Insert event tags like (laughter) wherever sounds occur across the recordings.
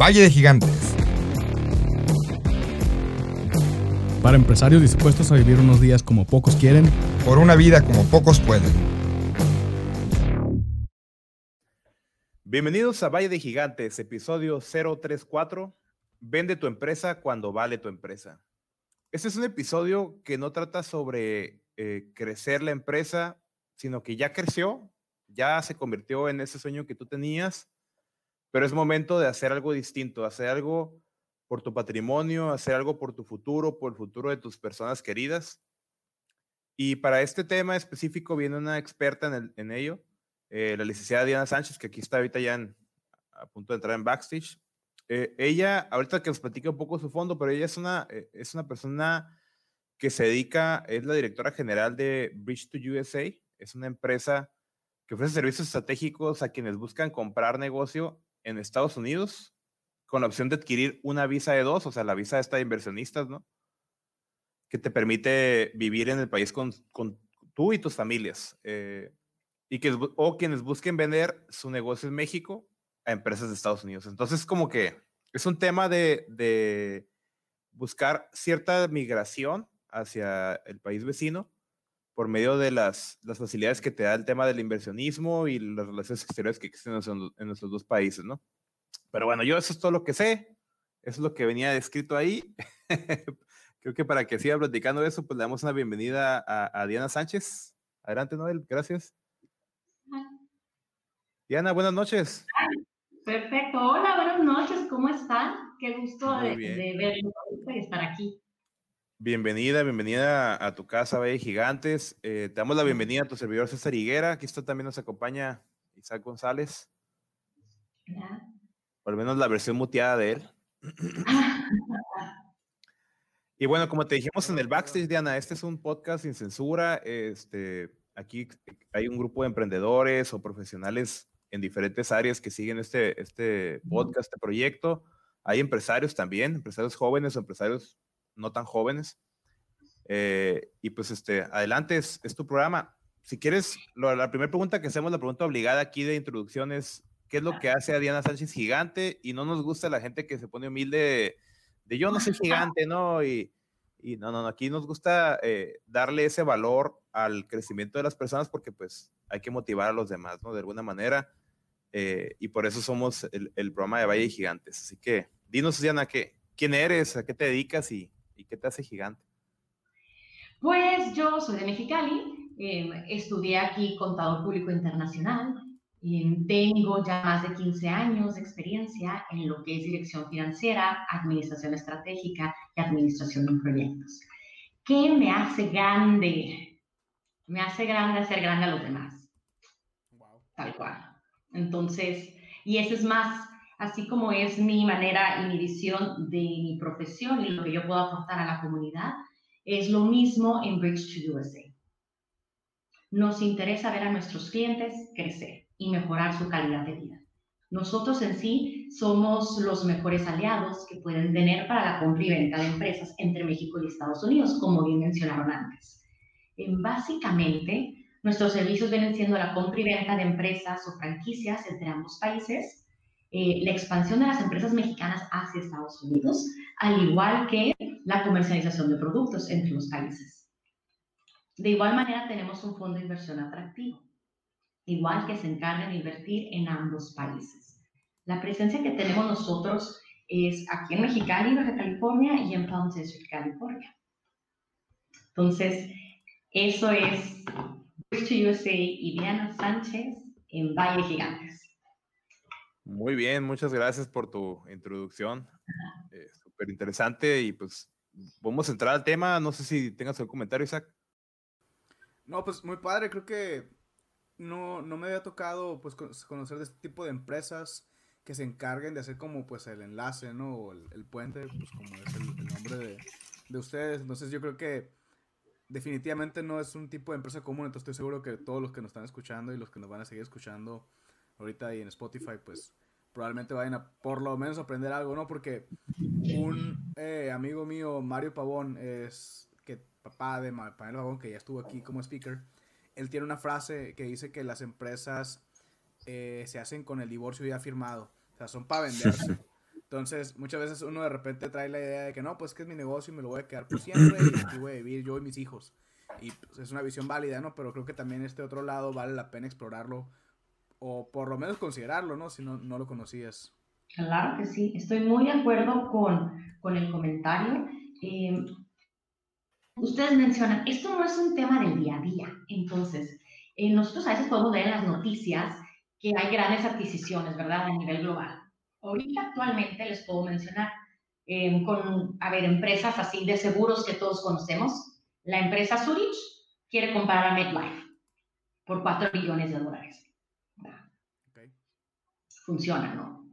Valle de Gigantes. Para empresarios dispuestos a vivir unos días como pocos quieren. Por una vida como pocos pueden. Bienvenidos a Valle de Gigantes, episodio 034. Vende tu empresa cuando vale tu empresa. Este es un episodio que no trata sobre eh, crecer la empresa, sino que ya creció, ya se convirtió en ese sueño que tú tenías, pero es momento de hacer algo distinto, hacer algo por tu patrimonio, hacer algo por tu futuro, por el futuro de tus personas queridas. Y para este tema específico viene una experta en, en ello, eh, la licenciada Diana Sánchez, que aquí está ahorita ya a punto de entrar en backstage. Eh, ella, ahorita que nos platique un poco su fondo, pero ella es una, eh, es una persona que se dedica, es la directora general de Bridge to USA, es una empresa que ofrece servicios estratégicos a quienes buscan comprar negocio en Estados Unidos con la opción de adquirir una visa de dos, o sea, la visa esta de inversionistas, ¿no? Que te permite vivir en el país con, con tú y tus familias. Eh, y que, o quienes busquen vender su negocio en México a empresas de Estados Unidos. Entonces, como que es un tema de, de buscar cierta migración hacia el país vecino por medio de las, las, facilidades que te da el tema del inversionismo y las relaciones (laughs) exteriores que existen en, en nuestros dos países, ¿no? Pero bueno, yo eso es todo lo que sé, eso es lo que venía descrito ahí. (laughs) Creo que para que siga platicando eso, pues le damos una bienvenida a, a Diana Sánchez. Adelante, Noel, gracias. Diana, buenas noches. Perfecto. Hola, buenas noches. ¿Cómo están? Qué gusto de, de verlos y estar aquí. Bienvenida, bienvenida a tu casa, Valle Gigantes. Eh, te damos la bienvenida a tu servidor César Higuera. Aquí está también nos acompaña Isaac González. Por lo menos la versión muteada de él. y bueno, como te dijimos en el backstage, Diana, este es un podcast sin censura. Este, aquí hay un grupo de emprendedores o profesionales en diferentes áreas que siguen este, este podcast, este proyecto. Hay empresarios también, empresarios jóvenes o empresarios no tan jóvenes. Eh, y pues este, adelante, es, es tu programa. Si quieres, lo, la primera pregunta que hacemos, la pregunta obligada aquí de introducción es, ¿qué es lo que hace a Diana Sánchez gigante? Y no nos gusta la gente que se pone humilde de, de yo no soy gigante, ¿no? Y, y no, no, no, aquí nos gusta eh, darle ese valor al crecimiento de las personas porque pues hay que motivar a los demás, ¿no? De alguna manera. Eh, y por eso somos el, el, programa de Valle de Gigantes. Así que dinos, Diana, ¿qué, ¿quién eres? ¿A qué te dedicas? Y, ¿Y qué te hace gigante? Pues yo soy de Mexicali, eh, estudié aquí Contador Público Internacional, eh, tengo ya más de 15 años de experiencia en lo que es dirección financiera, administración estratégica y administración de proyectos. ¿Qué me hace grande? Me hace grande hacer grande a los demás. Wow. Tal cual. Entonces, y eso es más así como es mi manera y mi visión de mi profesión y lo que yo puedo aportar a la comunidad, es lo mismo en Bridge to USA. Nos interesa ver a nuestros clientes crecer y mejorar su calidad de vida. Nosotros en sí somos los mejores aliados que pueden tener para la compra y venta de empresas entre México y Estados Unidos, como bien mencionaron antes. En básicamente, nuestros servicios vienen siendo la compra y venta de empresas o franquicias entre ambos países, eh, la expansión de las empresas mexicanas hacia Estados Unidos, al igual que la comercialización de productos entre los países. De igual manera, tenemos un fondo de inversión atractivo, igual que se encarga de invertir en ambos países. La presencia que tenemos nosotros es aquí en Mexicali, Baja California, y en Palm Desert, California. Entonces, eso es Bridge to USA y Diana Sánchez en Valle Gigantes. Muy bien, muchas gracias por tu introducción. Eh, Súper interesante y pues vamos a entrar al tema. No sé si tengas algún comentario, Isaac. No, pues muy padre. Creo que no, no me había tocado pues conocer de este tipo de empresas que se encarguen de hacer como pues el enlace, ¿no? O el, el puente, pues como es el, el nombre de, de, ustedes. Entonces yo creo que definitivamente no es un tipo de empresa común. Entonces estoy seguro que todos los que nos están escuchando y los que nos van a seguir escuchando ahorita y en Spotify, pues probablemente vayan a por lo menos aprender algo, ¿no? Porque un eh, amigo mío, Mario Pavón, es que papá de Pamela Pavón, que ya estuvo aquí como speaker, él tiene una frase que dice que las empresas eh, se hacen con el divorcio ya firmado, o sea, son para venderse. Entonces, muchas veces uno de repente trae la idea de que no, pues que es mi negocio y me lo voy a quedar por siempre y aquí voy a vivir yo y mis hijos. Y pues, es una visión válida, ¿no? Pero creo que también este otro lado vale la pena explorarlo o por lo menos considerarlo, ¿no? Si no, no lo conocías. Claro que sí, estoy muy de acuerdo con, con el comentario. Eh, ustedes mencionan, esto no es un tema del día a día. Entonces, eh, nosotros a veces podemos ver en las noticias que hay grandes adquisiciones, ¿verdad? A nivel global. Ahorita actualmente les puedo mencionar eh, con, a ver, empresas así de seguros que todos conocemos. La empresa Zurich quiere comprar a MetLife por 4 billones de dólares. Funciona, ¿no?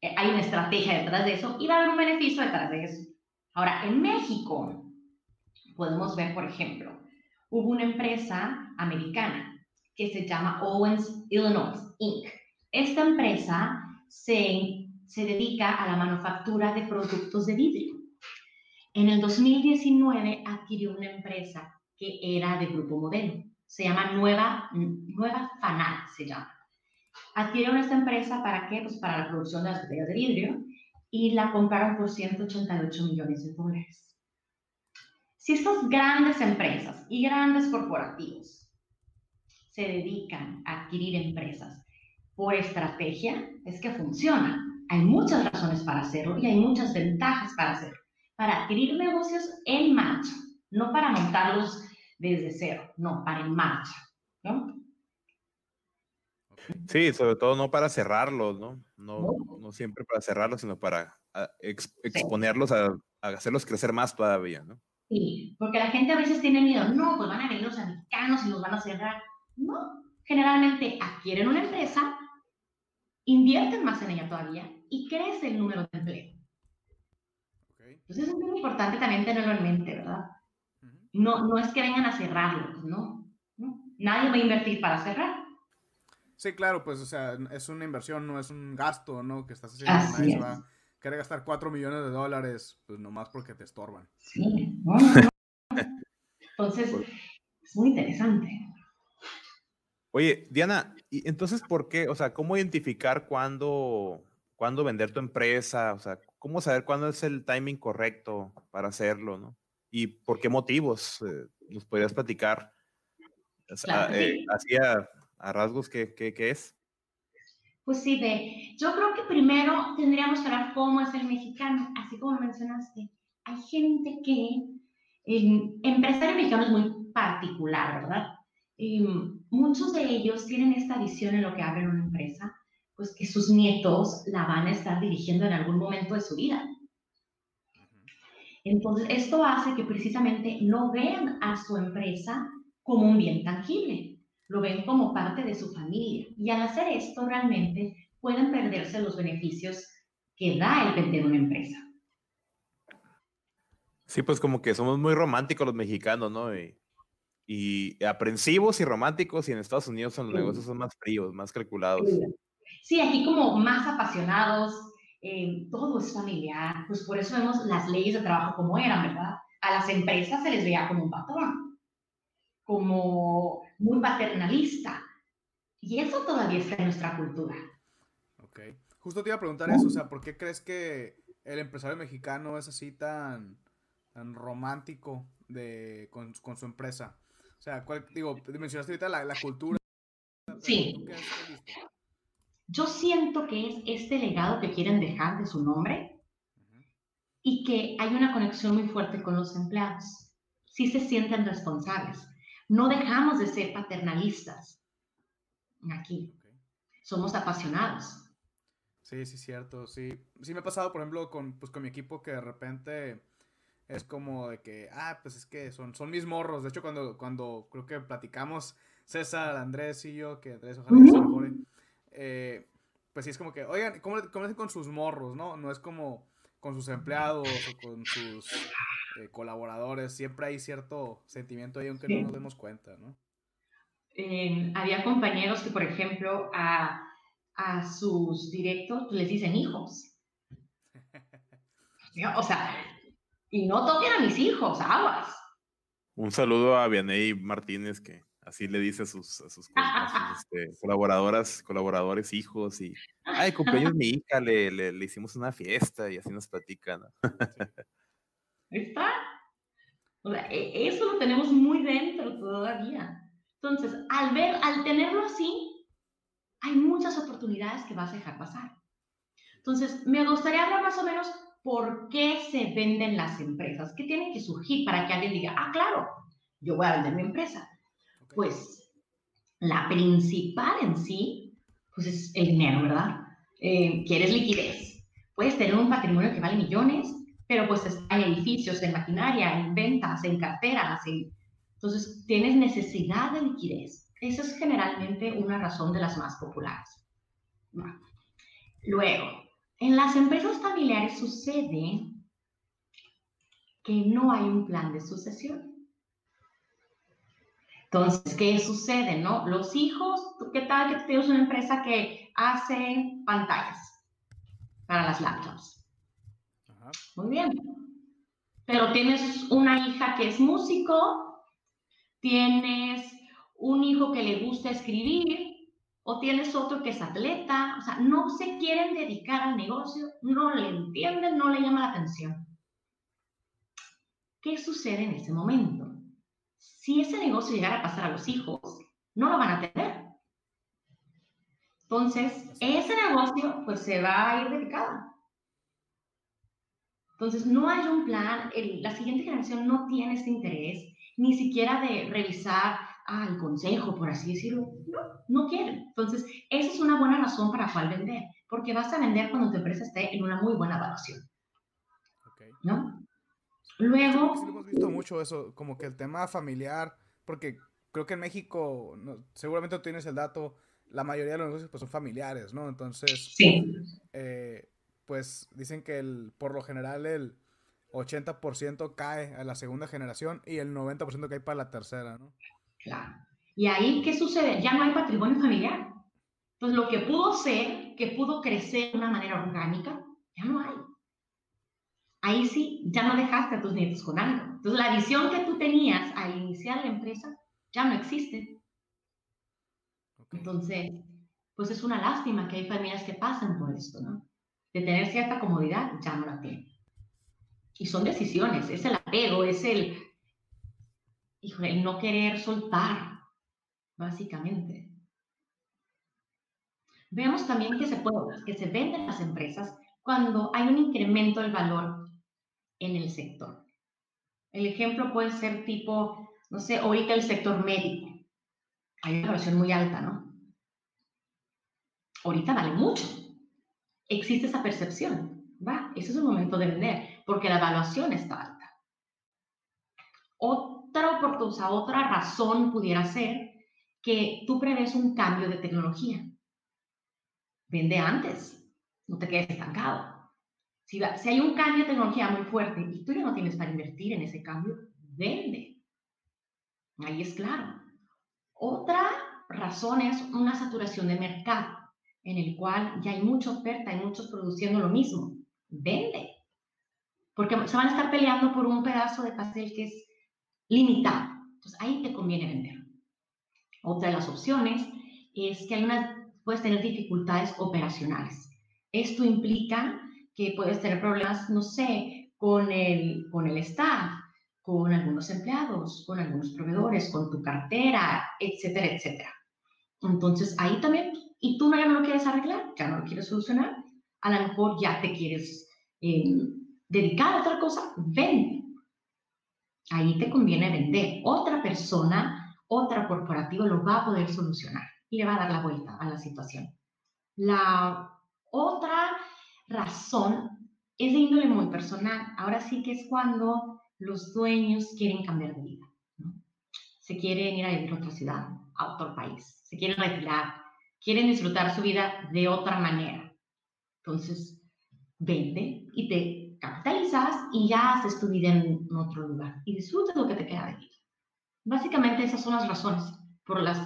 Eh, hay una estrategia detrás de eso y va a haber un beneficio detrás de eso. Ahora, en México, podemos ver, por ejemplo, hubo una empresa americana que se llama Owens Illinois Inc. Esta empresa se, se dedica a la manufactura de productos de vidrio. En el 2019 adquirió una empresa que era de Grupo Modelo. Se llama Nueva, Nueva Fanal, se llama. Adquirieron esta empresa para qué? Pues para la producción de las botellas de vidrio y la compraron por 188 millones de dólares. Si estas grandes empresas y grandes corporativos se dedican a adquirir empresas por estrategia, es que funciona. Hay muchas razones para hacerlo y hay muchas ventajas para hacerlo. Para adquirir negocios en marcha, no para montarlos desde cero, no, para en marcha. ¿no? Sí, sobre todo no para cerrarlos, ¿no? No, no siempre para cerrarlos, sino para ah, ex, exponerlos a, a, hacerlos crecer más todavía, ¿no? Sí, porque la gente a veces tiene miedo, no, pues van a venir los americanos y nos van a cerrar. No, generalmente adquieren una empresa, invierten más en ella todavía y crece el número de empleo. Okay. Entonces es muy importante también tenerlo en mente, ¿verdad? Uh -huh. No, no es que vengan a cerrarlo, ¿no? ¿no? Nadie va a invertir para cerrar. Sí, claro, pues, o sea, es una inversión, no es un gasto, ¿no? Que estás haciendo. Así Nadie es. va a querer gastar 4 millones de dólares, pues nomás porque te estorban. Sí, no, no, (laughs) no. Entonces, es muy interesante. Oye, Diana, ¿y entonces por qué? O sea, ¿cómo identificar cuándo, cuándo vender tu empresa? O sea, ¿cómo saber cuándo es el timing correcto para hacerlo, no? ¿Y por qué motivos? Eh, ¿Nos podrías platicar? O sea, Claro, eh, sí. A, rasgos, ¿qué, qué, qué es? Pues sí, ve, yo creo que primero tendríamos que hablar cómo es el mexicano, así como mencionaste. Hay gente que, el empresario mexicano es muy particular, ¿verdad? Eh, muchos de ellos tienen esta visión en lo que abren una empresa, pues que sus nietos la van a estar dirigiendo en algún momento de su vida. Entonces, esto hace que precisamente no vean a su empresa como un bien tangible, lo ven como parte de su familia. Y al hacer esto, realmente pueden perderse los beneficios que da el vender una empresa. Sí, pues como que somos muy románticos los mexicanos, ¿no? Y, y aprensivos y románticos, y en Estados Unidos son los Sí. negocios son más fríos, más calculados. Sí, aquí como más apasionados, eh, todo es familiar, pues por eso vemos las leyes de trabajo como eran, ¿verdad? A las empresas se les veía como un patrón, como muy paternalista. Y eso todavía está en nuestra cultura. Ok. Justo te iba a preguntar eso, o sea, ¿por qué crees que el empresario mexicano es así tan, tan romántico de, con, con su empresa? O sea, ¿cuál, digo, mencionaste ahorita la, la cultura. Sí. Yo siento que es este legado que quieren dejar de su nombre y que hay una conexión muy fuerte con los empleados. Sí se sienten responsables. No dejamos de ser paternalistas aquí. Somos apasionados. Sí, sí, cierto, sí. Sí me ha pasado, por ejemplo, con, pues, con mi equipo que de repente es como de que, ah, pues es que son, son mis morros. De hecho, cuando, cuando creo que platicamos, César, Andrés y yo, que Andrés ojalá que se mejore, eh, pues sí es como que, oigan, ¿cómo, cómo hacen con sus morros, no? No es como con sus empleados o con sus eh, colaboradores. Siempre hay cierto sentimiento ahí, aunque no nos demos cuenta, ¿no? Eh, había compañeros que, por ejemplo, a, a sus directos les dicen hijos. (laughs) O sea, y no toquen a mis hijos, aguas. Un saludo a Vianey Martínez, que Así le dice a sus, a sus, (laughs) este, colaboradoras, colaboradores, hijos y, ay, cumpleaños mi hija, le, le, hicimos una fiesta y así nos platican. (laughs) ¿Está? O sea, e, eso lo tenemos muy dentro todavía. Entonces, al ver, al tenerlo así, hay muchas oportunidades que vas a dejar pasar. Entonces, me gustaría hablar más o menos por qué se venden las empresas, qué tiene que surgir para que alguien diga, ah, claro, yo voy a vender mi empresa. Pues la principal en sí, pues es el dinero, ¿verdad? Eh, quieres liquidez. Puedes tener un patrimonio que vale millones, pero pues hay edificios, en maquinaria, en ventas, en carteras, entonces tienes necesidad de liquidez. Esa es generalmente una razón de las más populares. Luego, en las empresas familiares sucede que no hay un plan de sucesión. Entonces, ¿qué sucede, no? Los hijos, ¿qué tal que tienes una empresa que hace pantallas para las laptops? Muy bien. Pero tienes una hija que es músico, tienes un hijo que le gusta escribir, o tienes otro que es atleta, o sea, no se quieren dedicar al negocio, no le entienden, no le llama la atención. ¿Qué sucede en ese momento? si ese negocio llegara a pasar a los hijos, no lo van a tener. Entonces, ese negocio pues se va a ir de Entonces, no hay un plan, la siguiente generación no tiene ese interés, ni siquiera de revisar al consejo, por así decirlo. No, no quieren. Entonces, esa es una buena razón para cuál vender, porque vas a vender cuando tu empresa esté en una muy buena evaluación. ¿No? Luego... Sí, hemos visto mucho eso, como que el tema familiar, porque creo que en México, seguramente tú tienes el dato, la mayoría de los negocios pues, son familiares, ¿no? Entonces, sí. Eh, pues dicen que el, por lo general el 80% cae a la segunda generación y el 90% cae para la tercera, ¿no? Claro. ¿Y ahí qué sucede? Ya no hay patrimonio familiar. Entonces, lo que pudo ser, que pudo crecer de una manera orgánica, ya no hay ahí sí ya no dejaste a tus nietos con algo. Entonces la visión que tú tenías al iniciar la empresa ya no existe. Entonces, pues es una lástima que hay familias que pasan por esto, ¿no? De tener cierta comodidad, ya no la tienen. Y son decisiones, es el apego, es el, híjole, el no querer soltar, básicamente. Vemos también que se, puede, que se venden las empresas cuando hay un incremento del valor en el sector. El ejemplo puede ser tipo, no sé, ahorita el sector médico. Hay una versión muy alta, ¿no? Ahorita vale mucho. Existe esa percepción, ¿va? Ese es el momento de vender, porque la evaluación está alta. Otra oportunidad, otra razón pudiera ser que tú prevés un cambio de tecnología. Vende antes, no te quedes estancado. Si, hay un cambio de tecnología muy fuerte y tú ya no tienes para invertir en ese cambio, vende. Ahí es claro. Otra razón es una saturación de mercado, en el cual ya hay mucha oferta, hay muchos produciendo lo mismo. Vende. Porque se van a estar peleando por un pedazo de pastel que es limitado. Entonces ahí te conviene vender. Otra de las opciones es que hay unas, puedes tener dificultades operacionales. Esto implica que puedes tener problemas, no sé, con el, con el staff, con algunos empleados, con algunos proveedores, con tu cartera, etcétera, etcétera. Entonces, ahí también, y tú ya no lo quieres arreglar, ya no lo quieres solucionar, a lo mejor ya te quieres eh, dedicar a otra cosa, vende. Ahí te conviene vender. Otra persona, otra corporativa lo va a poder solucionar y le va a dar la vuelta a la situación. La otra razón es de índole muy personal. Ahora sí que es cuando los dueños quieren cambiar de vida. Se quieren ir a vivir a otra ciudad, a otro país, se quieren retirar, quieren disfrutar su vida de otra manera. Entonces, vende y te capitalizas y ya haces tu vida en otro lugar y disfrutas lo que te queda de vida. Básicamente esas son las razones por las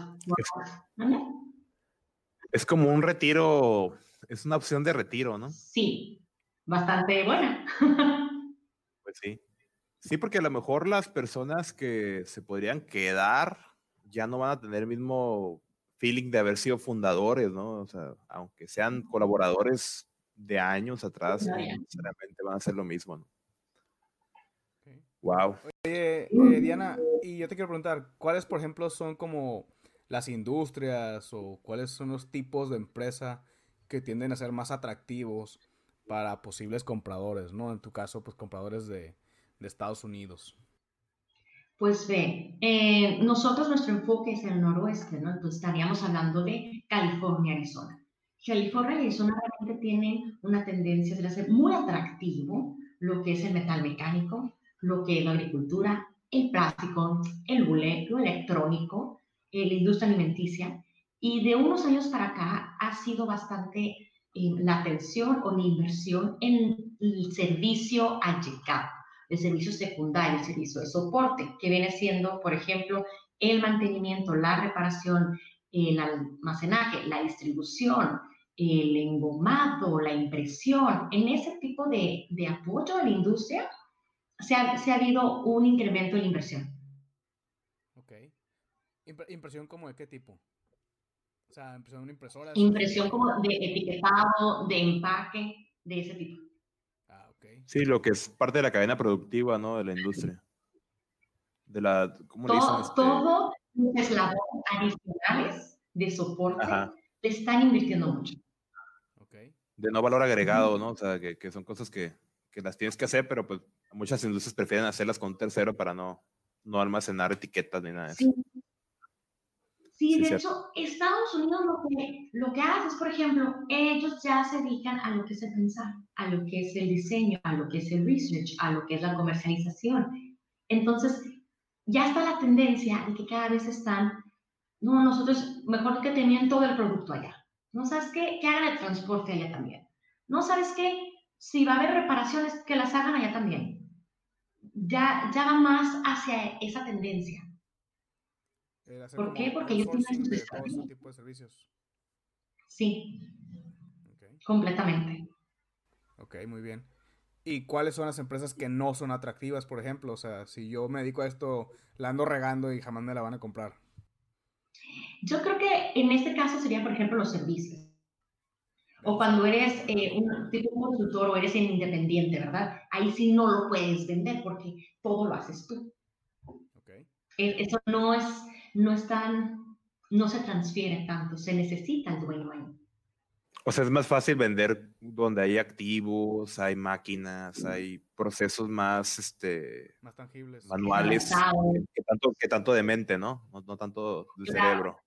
Es como un retiro es una opción de retiro, ¿no? Sí, bastante buena. (laughs) pues sí. Sí, porque a lo mejor las personas que se podrían quedar ya no van a tener el mismo feeling de haber sido fundadores, ¿no? O sea, aunque sean colaboradores de años atrás, no necesariamente van a hacer lo mismo, ¿no? Wow. Oye, eh, Diana, y yo te quiero preguntar, ¿cuáles, por ejemplo, son como las industrias o cuáles son los tipos de empresa que tienden a ser más atractivos para posibles compradores, ¿no? En tu caso, pues compradores de, de Estados Unidos. Pues ve, eh, nosotros nuestro enfoque es el noroeste, ¿no? Entonces estaríamos hablando de California, Arizona. California y Arizona realmente tienen una tendencia de ser muy atractivo lo que es el metal mecánico, lo que es la agricultura, el plástico, el bule, lo electrónico, eh, la industria alimenticia. Y de unos años para acá ha sido bastante eh, la atención o la inversión en el servicio llegado, el servicio secundario, el servicio de soporte, que viene siendo, por ejemplo, el mantenimiento, la reparación, el almacenaje, la distribución, el engomado, la impresión. En ese tipo de, de apoyo a la industria, se ha, se ha habido un incremento en la inversión. Ok. ¿Impresión como de qué tipo? O sea, impresión una impresora. Impresión como de etiquetado, de empaque, de ese tipo. Sí, lo que es parte de la cadena productiva, ¿no? De la industria. De la, ¿cómo todo, le dicen? Este? Todo los eslabones adicionales de soporte te están invirtiendo mucho. Ok. De no valor agregado, ¿no? O sea, que, que son cosas que, que las tienes que hacer, pero pues muchas industrias prefieren hacerlas con un tercero para no, no almacenar etiquetas ni nada de eso. Sí, de hecho, Estados Unidos lo que, lo que hace es, por ejemplo, ellos ya se dedican a lo que es el pensar, a lo que es el diseño, a lo que es el research, a lo que es la comercialización. Entonces, ya está la tendencia de que cada vez están, no, nosotros, mejor que tenían todo el producto allá. ¿No sabes qué? Que hagan el transporte allá también. ¿No sabes qué? Si va a haber reparaciones, que las hagan allá también ya, ya va más hacia esa tendencia. ¿Por qué? Porque ellos tienen sus todo tipo de servicios. Sí. Completamente. Ok, muy bien. ¿Y cuáles son las empresas que no son atractivas, por ejemplo? O sea, si yo me dedico a esto, la ando regando y jamás me la van a comprar. Yo creo que en este caso sería, por ejemplo, los servicios. O cuando eres eh, un tipo consultor o eres independiente, ¿verdad? Ahí sí no lo puedes vender porque todo lo haces tú. Okay. E, eso no es, no es tan, no se transfiere tanto, se necesita el dueño ahí. O sea, es más fácil vender donde hay activos, hay máquinas, hay procesos más, este, más tangibles, manuales, que, tanto, que tanto de mente, ¿no? No, no tanto del cerebro.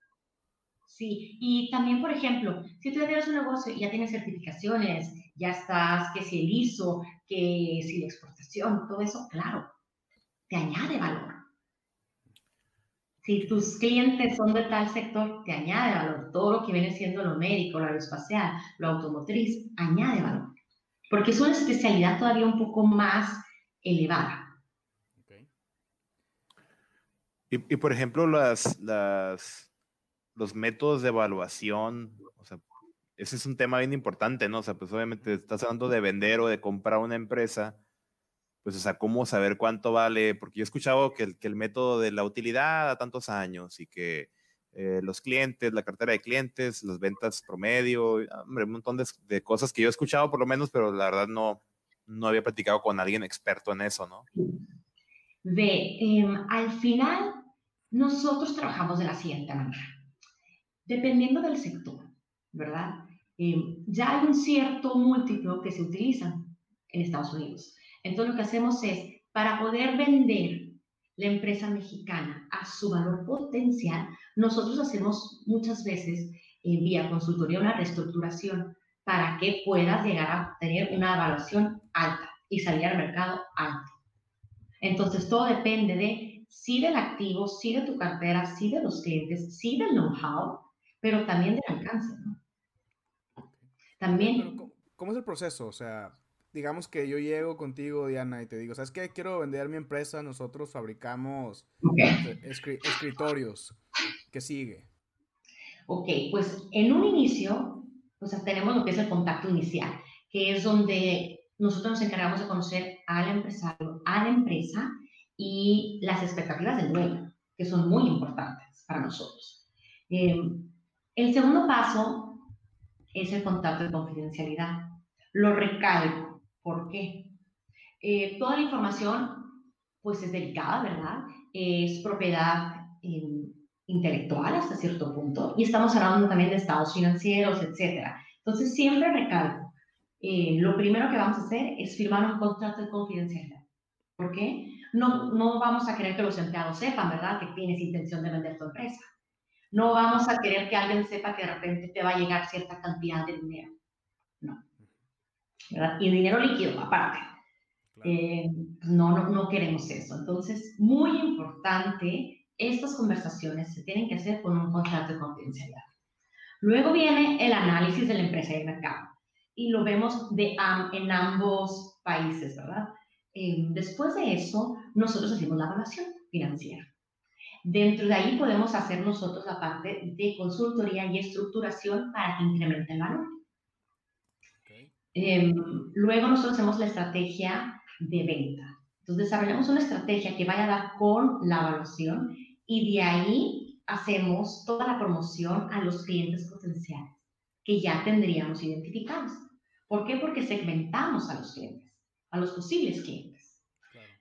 Sí, y también, por ejemplo, si tú ya tienes un negocio y ya tienes certificaciones, ya estás, que si el ISO, que si la exportación, todo eso, claro, te añade valor. Si tus clientes son de tal sector, te añade valor. Todo lo que viene siendo lo médico, lo aeroespacial, lo automotriz, añade valor. Porque es una especialidad todavía un poco más elevada. Y, y, por ejemplo, las, las, los métodos de evaluación, o sea, ese es un tema bien importante, ¿no? O sea, pues obviamente estás hablando de vender o de comprar una empresa, pues, o sea, ¿cómo saber cuánto vale? Porque yo he escuchado que el, que el método de la utilidad a tantos años y que eh, los clientes, la cartera de clientes, las ventas promedio, hombre, un montón de, cosas que yo he escuchado por lo menos, pero la verdad no, no había platicado con alguien experto en eso, ¿no? Ve, em, al final, nosotros trabajamos de la siguiente manera dependiendo del sector, ¿verdad? Eh, ya hay un cierto múltiplo que se utiliza en Estados Unidos. Entonces lo que hacemos es, para poder vender la empresa mexicana a su valor potencial, nosotros hacemos muchas veces eh, vía consultoría una reestructuración para que puedas llegar a tener una evaluación alta y salir al mercado alto. Entonces todo depende de sí del activo, sí de tu cartera, sí de los clientes, sí del know-how pero también del alcance, ¿no? También... ¿cómo, es el proceso? O sea, digamos que yo llego contigo, Diana, y te digo, ¿sabes qué? Quiero vender mi empresa, nosotros fabricamos escritorios. ¿Qué sigue? Ok, pues en un inicio, sea, tenemos lo que es el contacto inicial, que es donde nosotros nos encargamos de conocer al empresario, a la empresa y las expectativas del dueño. que son muy importantes para nosotros. Eh, el segundo paso es el contrato de confidencialidad. Lo recalco. ¿Por qué? Eh, toda la información, pues es delicada, ¿verdad? Es propiedad eh, intelectual hasta cierto punto y estamos hablando también de estados financieros, etcétera. Entonces, siempre recalco, eh, lo primero que vamos a hacer es firmar un contrato de confidencialidad. ¿Por qué? No, no vamos a querer que los empleados sepan, ¿verdad?, que tienes intención de vender tu empresa. No vamos a querer que alguien sepa que de repente te va a llegar cierta cantidad de dinero. ¿Verdad? Y dinero líquido, aparte. Eh, no, no, no queremos eso. Entonces, muy importante, estas conversaciones se tienen que hacer con un contrato de confidencialidad. Luego viene el análisis de la empresa y el mercado. Y lo vemos de, en ambos países, ¿verdad? Eh, después de eso, nosotros hacemos la evaluación financiera. Dentro de ahí podemos hacer nosotros la parte de consultoría y estructuración para que incremente el valor. Eh, luego nosotros hacemos la estrategia de venta. Entonces desarrollamos una estrategia que vaya a dar con la evaluación y de ahí hacemos toda la promoción a los clientes potenciales que ya tendríamos identificados. ¿Por qué? Porque segmentamos a los clientes a los posibles clientes.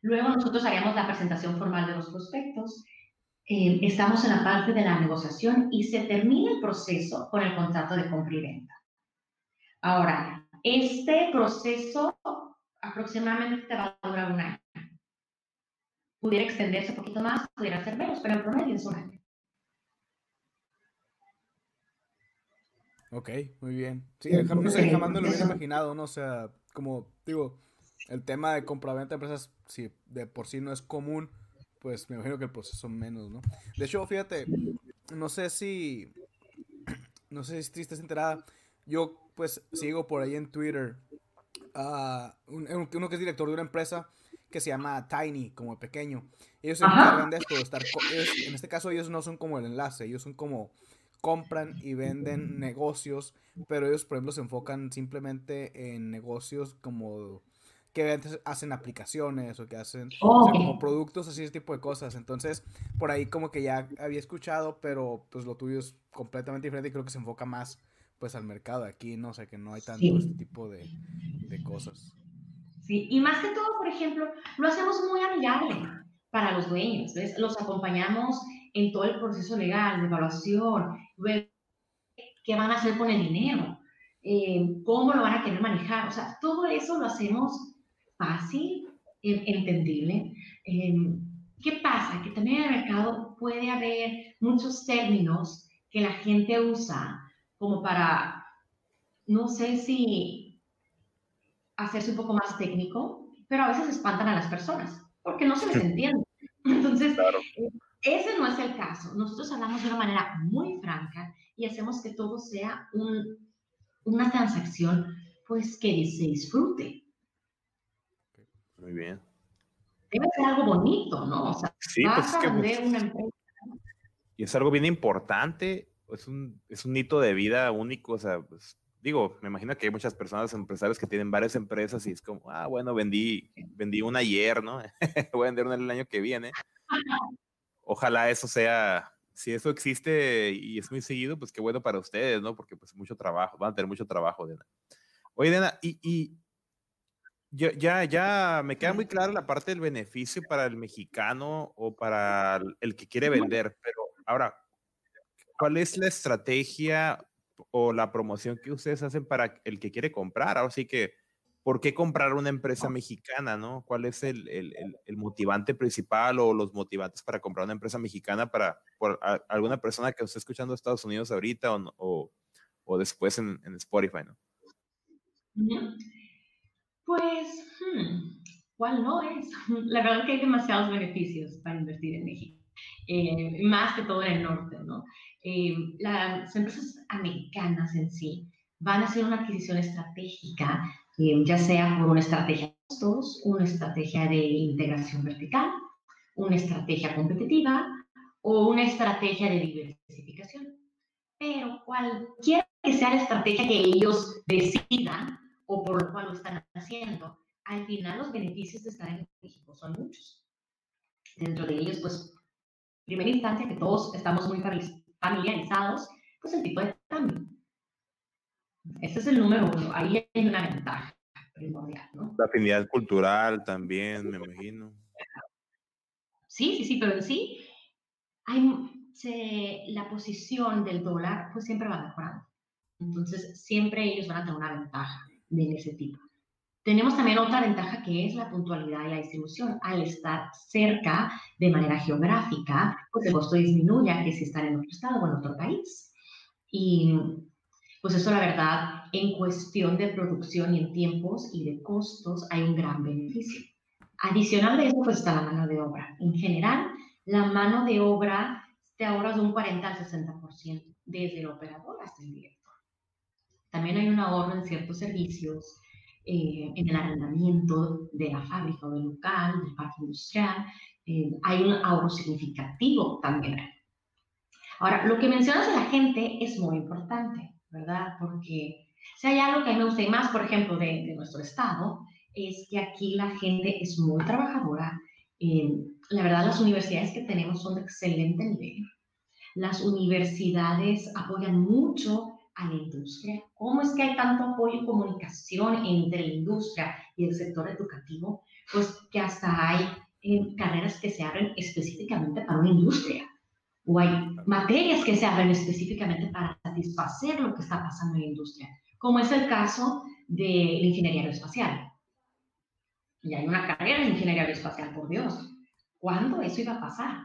Luego nosotros haríamos la presentación formal de los prospectos. Eh, estamos en la parte de la negociación y se termina el proceso con el contrato de compra y venta. Ahora, este proceso aproximadamente te va a durar un año. Pudiera extenderse un poquito más, pudiera ser menos, pero en promedio es un año. Ok, muy bien. Sí, jamás, no sé, jamás me lo hubiera imaginado, ¿no? O sea, como digo, el tema de compraventa de empresas, si de por sí no es común, pues me imagino que el proceso menos, ¿no? De hecho, fíjate, no sé si, (clears throat) no sé si estás enterada, yo pues sigo por ahí en Twitter a uno que es director de una empresa que se llama Tiny, como pequeño. Ellos se encargan de esto, de estar, en este caso ellos no son como el enlace, ellos son como compran y venden negocios, pero ellos, por ejemplo, se enfocan simplemente en negocios como que hacen aplicaciones o que hacen como productos, así ese tipo de cosas. Entonces, por ahí como que ya había escuchado, pero pues lo tuyo es completamente diferente y creo que se enfoca más pues al mercado aquí, ¿no? O sea, que no hay tanto este tipo de, de, cosas. Sí, y más que todo, por ejemplo, lo hacemos muy amigable para los dueños, ¿ves? Los acompañamos en todo el proceso legal, de evaluación, qué van a hacer con el dinero, eh, cómo lo van a querer manejar, o sea, todo eso lo hacemos fácil, entendible. Em, ¿Qué pasa? Que también en el mercado puede haber muchos términos que la gente usa como para, no sé si hacerse un poco más técnico, pero a veces espantan a las personas porque no se les entiende. (laughs) Entonces, ese no es el caso. Nosotros hablamos de una manera muy franca y hacemos que todo sea una transacción pues que se disfrute. Muy bien. Debe ser algo bonito, ¿no? O sea, sí, pues es que, pues, una empresa. Y es algo bien importante, es un, es un hito de vida único, o sea, pues, digo, me imagino que hay muchas personas, empresarios que tienen varias empresas y es como, ah, bueno, vendí, vendí una ayer, ¿no? (laughs) Voy a vender una el año que viene. Ojalá eso sea, si eso existe y es muy seguido, pues qué bueno para ustedes, ¿no? Porque pues mucho trabajo, van a tener mucho trabajo, Dena. Oye, Dena, y, y ya, ya, me queda muy clara la parte del beneficio para el mexicano o para el que quiere vender, pero ahora, ¿cuál es la estrategia o la promoción que ustedes hacen para el que quiere comprar? Ahora sí que, ¿por qué comprar una empresa mexicana, no? ¿Cuál es el, motivante principal o los motivantes para comprar una empresa mexicana para alguna persona que esté escuchando Estados Unidos ahorita o, o, después en, Spotify, no? Pues, hmm, ¿cuál no es? (laughs) La verdad es que hay demasiados beneficios para invertir en México, eh, más que todo en el norte, ¿no? Eh, las empresas americanas en sí van a hacer una adquisición estratégica, eh, ya sea por una estrategia de costos, una estrategia de integración vertical, una estrategia competitiva o una estrategia de diversificación. Pero cualquier que sea la estrategia que ellos decidan, o por lo cual lo están haciendo, al final los beneficios de estar en México son muchos. Dentro de ellos, pues, primera instancia, que todos estamos muy familiarizados, pues el tipo de cambio. Ese es el número uno. Ahí hay una ventaja primordial, ¿no? La afinidad cultural también, me imagino. Sí, sí, sí, pero en sí, hay, la posición del dólar pues siempre va mejorando. Entonces, siempre ellos van a tener una ventaja de ese tipo. Tenemos también otra ventaja que es la puntualidad y la distribución. Al estar cerca de manera geográfica, pues el costo disminuye que si están en otro estado o en otro país. Y pues eso la verdad, en cuestión de producción y en tiempos y de costos hay un gran beneficio. Adicional de eso, pues está la mano de obra. En general, la mano de obra te ahorras de un 40 al 60% desde el operador hasta el director. También hay un ahorro en ciertos servicios, eh, en el arrendamiento de la fábrica o del local, del parque industrial. Eh, hay un ahorro significativo también. Ahora, lo que mencionas de la gente es muy importante, ¿verdad? Porque si hay algo que a mí me gusta más, por ejemplo, de, de nuestro estado, es que aquí la gente es muy trabajadora. Eh, la verdad, las universidades que tenemos son de excelente nivel. Las universidades apoyan mucho a la industria. ¿Cómo es que hay tanto apoyo y comunicación entre la industria y el sector educativo? Pues que hasta hay eh, carreras que se abren específicamente para una industria o hay materias que se abren específicamente para satisfacer lo que está pasando en la industria, como es el caso de la ingeniería aeroespacial. Y hay una carrera en ingeniería aeroespacial, por Dios. ¿Cuándo eso iba a pasar?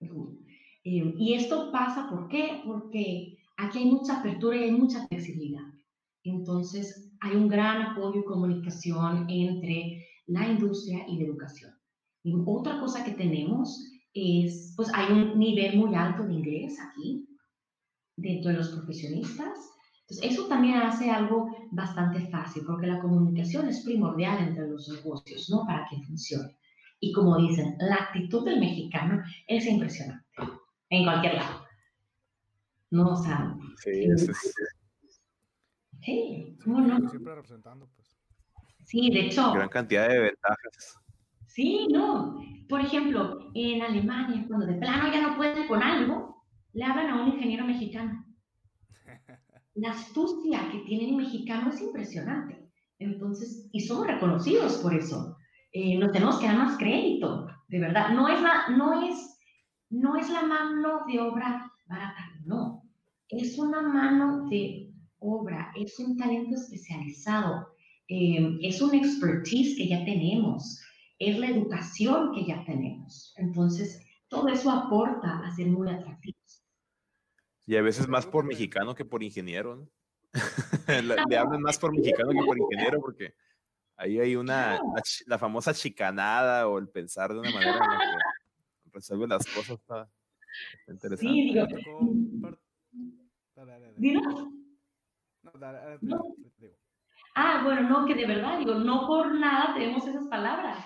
Eh, y esto pasa, ¿por qué? Porque aquí hay mucha apertura y hay mucha flexibilidad. Entonces, hay un gran apoyo y comunicación entre la industria y la educación. Y otra cosa que tenemos es, pues hay un nivel muy alto de inglés aquí, dentro de los profesionistas. Entonces, eso también hace algo bastante fácil, porque la comunicación es primordial entre los negocios, ¿no? Para que funcione. Y como dicen, la actitud del mexicano es impresionante, en cualquier lado. No, o sea... Sí, es, sí ¿cómo no? Siempre representando, pues. Sí, de hecho... Gran cantidad de ventajas. Sí, no. Por ejemplo, en Alemania, cuando de plano ya no pueden con algo, le hablan a un ingeniero mexicano. (laughs) La astucia que tiene el mexicano es impresionante. Entonces, y somos reconocidos por eso. Eh, nos tenemos que dar más crédito, de verdad. No es, la, no, es, no es la mano de obra barata. Es una mano de obra, es un talento especializado, eh, es un expertise que ya tenemos, es la educación que ya tenemos. Entonces, todo eso aporta a ser muy atractivos. Y a veces más por mexicano que por ingeniero, ¿no? (laughs) Le hablan más por mexicano que por ingeniero porque Ahí hay una, la, famosa chicanada o el pensar de una manera en la que resuelve las cosas. Está, interesante. Sí, digo. Ah, bueno, no, que de verdad, digo, no por nada tenemos esas palabras.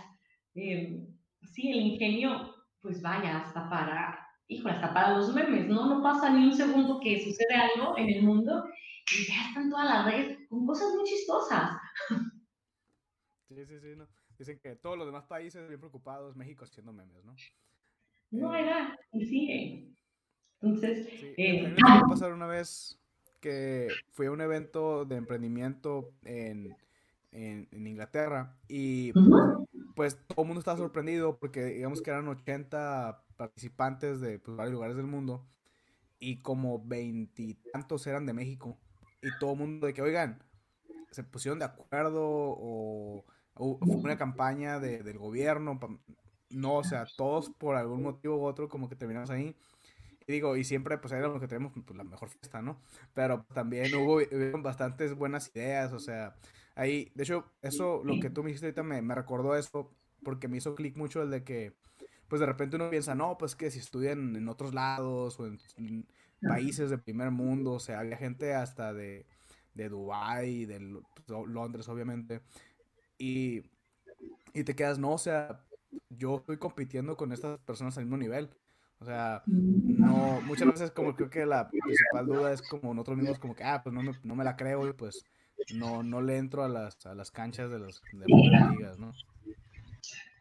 Eh, sí, el ingenio, pues vaya, hasta para, híjole, hasta para los memes, ¿no? No pasa ni un segundo que sucede algo en el mundo y ya están todas las redes con cosas muy chistosas. Sí, sí, sí, no. Dicen que todos los demás países bien preocupados, México haciendo memes, ¿no? No, eh, era, y sigue. Entonces, sí, eh, me pasar una vez que fui a un evento de emprendimiento en, en, Inglaterra y pues todo el mundo estaba sorprendido porque digamos que eran 80 participantes de pues, varios lugares del mundo y como veintitantos eran de México y todo el mundo de que, oigan, se pusieron de acuerdo o fue una campaña de, del gobierno, no, o sea, todos por algún motivo u otro como que terminamos ahí. Y digo, y siempre pues era lo que tenemos pues, la mejor fiesta, ¿no? Pero también hubo, bastantes buenas ideas, o sea, ahí, de hecho, eso, lo que tú me dijiste ahorita me, me recordó eso, porque me hizo clic mucho el de que, pues de repente uno piensa, no, pues que si estudian en otros lados o en, países de primer mundo, o sea, había gente hasta de, de Dubái, de pues, Londres, obviamente, y, y te quedas, no, o sea, yo estoy compitiendo con estas personas al mismo nivel. O sea, no, muchas veces como creo que la principal duda es como nosotros mismos como que, ah, pues no me, no me la creo y pues no, no le entro a las, a las canchas de, los, de las ligas, ¿no?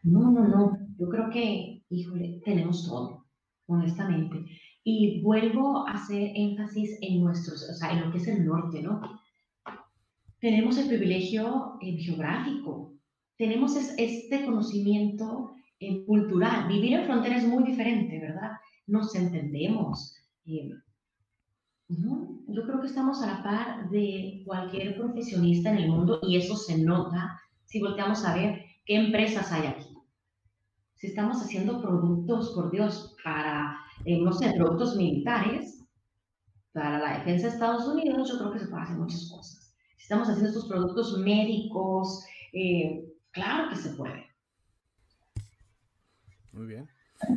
No, no, no. Yo creo que, híjole, tenemos todo, honestamente. Y vuelvo a hacer énfasis en nuestros, o sea, en lo que es el norte, ¿no? Tenemos el privilegio eh, geográfico, tenemos este conocimiento eh, cultural. Vivir en frontera es muy diferente, ¿verdad? Nos entendemos. Eh, no, yo creo que estamos a la par de cualquier profesionista en el mundo y eso se nota si volteamos a ver qué empresas hay aquí. Si estamos haciendo productos, por Dios, para, eh, no sé, productos militares, para la defensa de Estados Unidos, yo creo que se pueden hacer muchas cosas. Si estamos haciendo estos productos médicos, eh, claro que se puede. Muy bien.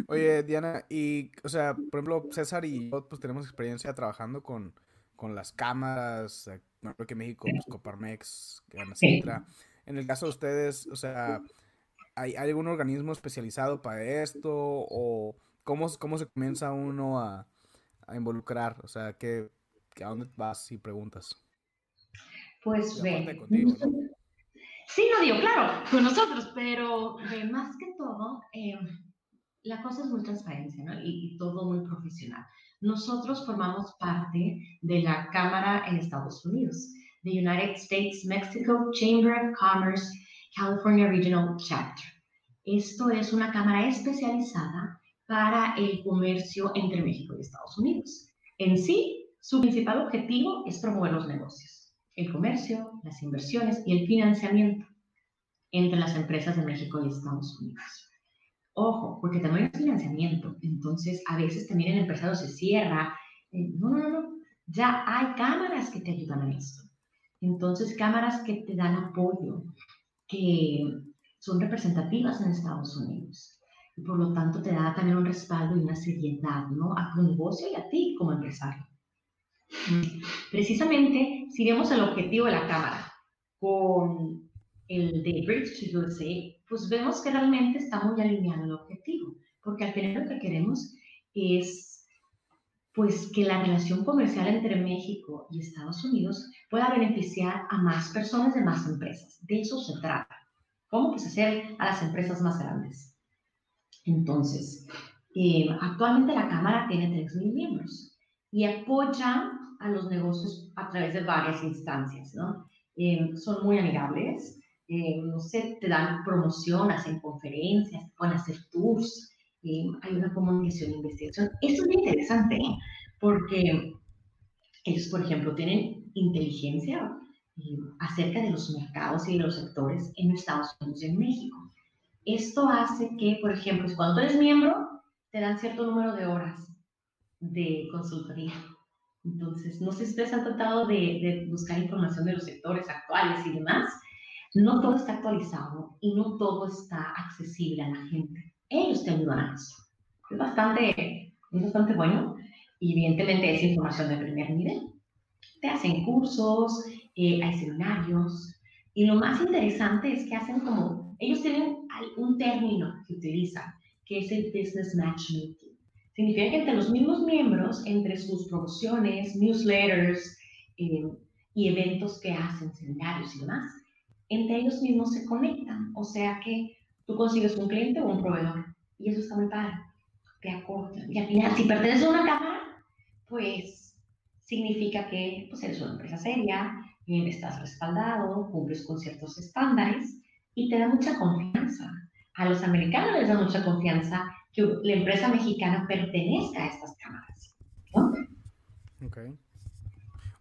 Oye, Diana, y, o sea, por ejemplo, César y yo, pues tenemos experiencia trabajando con, con las cámaras, eh, creo que México, pues, Coparmex, etcétera. En el caso de ustedes, o sea, ¿hay, algún organismo especializado para esto? ¿O cómo, cómo se comienza uno a, a involucrar? O sea, ¿qué, ¿a dónde vas y preguntas? Pues ve. Sí, no digo, claro, con nosotros, pero más que todo, eh, la cosa es muy transparencia ¿no? y, todo muy profesional. Nosotros formamos parte de la Cámara en Estados Unidos, the United States Mexico Chamber of Commerce California Regional Chapter. Esto es una cámara especializada para el comercio entre México y Estados Unidos. En sí, su principal objetivo es promover los negocios, el comercio, las inversiones y el financiamiento entre las empresas de México y Estados Unidos. Ojo, porque también hay financiamiento. Entonces, a veces también el empresario se cierra. Eh, no, no, no. Ya hay cámaras que te ayudan a esto. Entonces, cámaras que te dan apoyo, que son representativas en Estados Unidos. Y por lo tanto, te da también un respaldo y una seriedad, ¿no? A tu negocio y a ti como empresario. Precisamente, si vemos el objetivo de la cámara con el de Bridge to USA, pues vemos que realmente está muy alineado el objetivo, porque al final lo que queremos es pues que la relación comercial entre México y Estados Unidos pueda beneficiar a más personas de más empresas. De eso se trata. ¿Cómo? Pues hacer a las empresas más grandes. Entonces, eh, actualmente la Cámara tiene 3.000 miembros y apoya a los negocios a través de varias instancias, ¿no? Eh, son muy amigables, eh, no sé, te dan promoción, hacen conferencias, pueden hacer tours, eh, hay una comunicación e investigación. Esto es interesante ¿eh? porque ellos, por ejemplo, tienen inteligencia acerca de los mercados y de los sectores en Estados Unidos y en México. Esto hace que, por ejemplo, cuando tú eres miembro, te dan cierto número de horas de consultoría. Entonces, no sé si ustedes han tratado de, de buscar información de los sectores actuales y demás, no todo está actualizado y no todo está accesible a la gente. Ellos te ayudan a eso. Es bastante, es bastante bueno y evidentemente es información de primer nivel. Te hacen cursos, eh, hay seminarios y lo más interesante es que hacen como, ellos tienen un término que utilizan, que es el business matchmaking. Significa que entre los mismos miembros, entre sus promociones, newsletters eh, y eventos que hacen, seminarios y demás, entre ellos mismos se conectan. O sea que tú consigues un cliente o un proveedor. Y eso está muy padre. Te acortan. Y al final, si perteneces a una cámara, pues significa que pues, eres una empresa seria, estás respaldado, cumples con ciertos estándares y te da mucha confianza. A los americanos les da mucha confianza que la empresa mexicana pertenezca a estas cámaras. ¿no? Okay.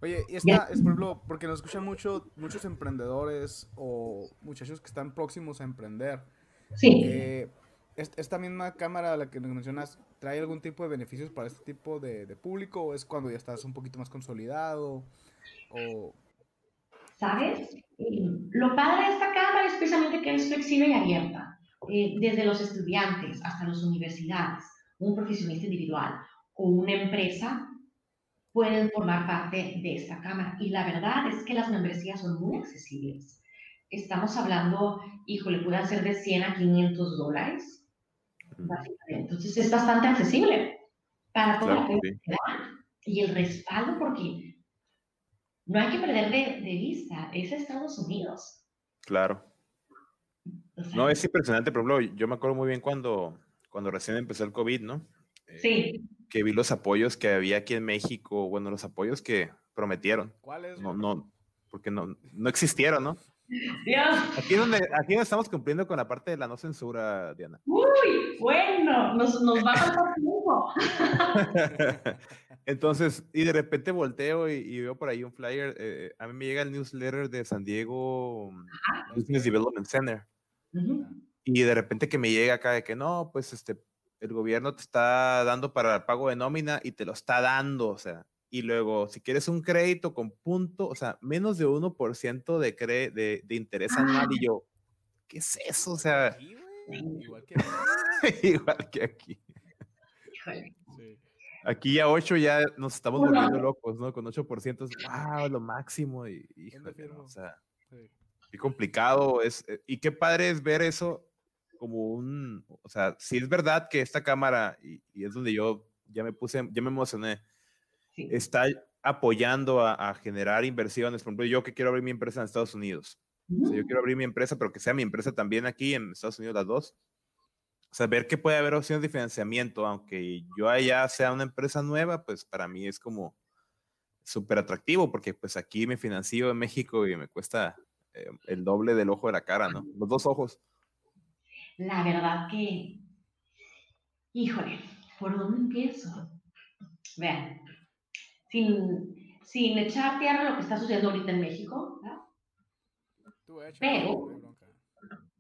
Oye, y esta es, por ejemplo, porque nos escuchan mucho, muchos emprendedores o muchachos que están próximos a emprender. Sí. Eh, ¿Esta misma cámara, la que mencionas, trae algún tipo de beneficios para este tipo de, público o es cuando ya estás un poquito más consolidado? O... ¿Sabes? Eh, lo padre de esta cámara es precisamente que es flexible y abierta. Eh, desde los estudiantes hasta las universidades, un profesionista individual o una empresa pueden formar parte de esta cámara. Y la verdad es que las membresías son muy accesibles. Estamos hablando, híjole, pueden ser de 100 a 500 dólares. Entonces es bastante accesible para toda la comunidad. Y el respaldo, porque no hay que perder de, de, vista, es Estados Unidos. Claro. O sea, No, es impresionante, por ejemplo, yo me acuerdo muy bien cuando, cuando recién empezó el COVID, ¿no? Eh, Sí, Que vi los apoyos que había aquí en México, bueno, los apoyos que prometieron. ¿Cuál es? No, no, porque no, no existieron, ¿no? Dios, Aquí donde, aquí donde estamos cumpliendo con la parte de la no censura, Diana. uy, bueno, nos, nos va a pasar tiempo. (laughs) Entonces, y de repente volteo y, y veo por ahí un flyer. eh, a mí me llega el newsletter de San Diego Business Development Center. Y de repente que me llega acá de que no, pues este, el gobierno te está dando para el pago de nómina y te lo está dando, o sea. Y luego, si quieres un crédito con punto, o sea, menos de 1% de, cre de, de interés anual. Y yo, ¿qué es eso? O sea, Aquí. (laughs) Igual que. (laughs) igual que aquí. Híjole. Sí. Aquí ya 8 ya nos estamos volviendo locos, ¿no? Con 8% es, wow, lo máximo. Y, híjole, o sea, Sí. qué complicado es. eh, Y qué padre es ver eso como un, o sea, si es verdad que esta cámara, y, y es donde yo ya me puse, ya me emocioné, Sí. está apoyando a, a generar inversiones. Por ejemplo, yo que quiero abrir mi empresa en Estados Unidos. O sea, yo quiero abrir mi empresa, pero que sea mi empresa también aquí en Estados Unidos, las dos. O sea, ver que puede haber opciones de financiamiento, aunque yo allá sea una empresa nueva, pues para mí es como súper atractivo, porque pues aquí me financio en México y me cuesta eh, el doble del ojo de la cara, ¿no? Los dos ojos. La verdad que, híjole, ¿por dónde empiezo? Vean, sin, sin echar tierra a lo que está sucediendo ahorita en México, ¿verdad? Tú, échale, Pero-.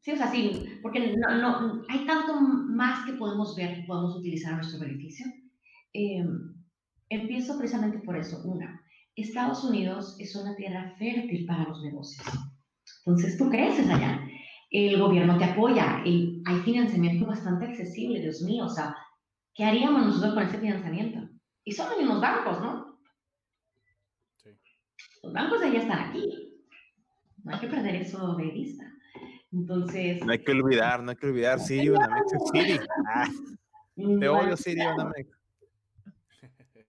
Sí, o sea, sí, porque no, no, hay tanto más que podemos ver, podemos utilizar a nuestro beneficio. Eh, empiezo precisamente por eso. Una, Estados Unidos es una tierra fértil para los negocios. Entonces, tú creces allá. El gobierno te apoya. y hay financiamiento bastante accesible, Dios mío. O sea, ¿qué haríamos nosotros con ese financiamiento? Y son los mismos bancos, ¿no? Sí. Los bancos ya están aquí. No hay que perder eso de vista. Entonces, No hay que olvidar, no hay que olvidar Sirio, Namex es Siri. Ah, te odio Sirio, Namex.